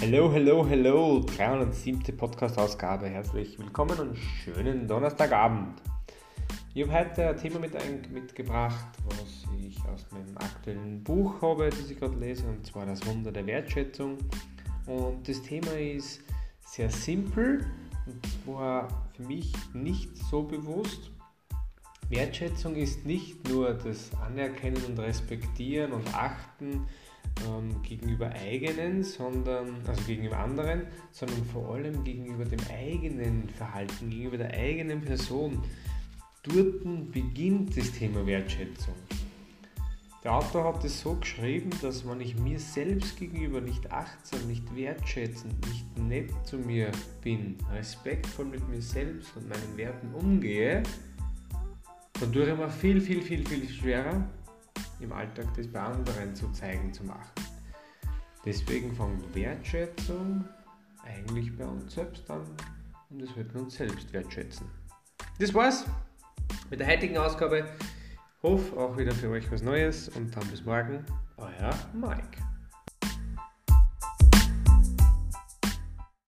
Hello, hello, hello, 307. Podcast-Ausgabe. Herzlich willkommen und schönen Donnerstagabend. Ich habe heute ein Thema mit mitgebracht, was ich aus meinem aktuellen Buch habe, das ich gerade lese, und zwar das Wunder der Wertschätzung. Und das Thema ist sehr simpel und war für mich nicht so bewusst. Wertschätzung ist nicht nur das Anerkennen und Respektieren und Achten ähm, gegenüber eigenen, sondern, also gegenüber anderen, sondern vor allem gegenüber dem eigenen Verhalten, gegenüber der eigenen Person. Dort beginnt das Thema Wertschätzung. Der Autor hat es so geschrieben, dass wenn ich mir selbst gegenüber nicht achtsam, nicht wertschätzend, nicht nett zu mir bin, respektvoll mit mir selbst und meinen Werten umgehe, dann tue ich mir viel, viel, viel, viel schwerer, im Alltag das bei anderen zu zeigen, zu machen. Deswegen fängt Wertschätzung eigentlich bei uns selbst an und es wird uns selbst wertschätzen. Das war's mit der heutigen Ausgabe. Hoffe auch wieder für euch was Neues und dann bis morgen. Euer Mike.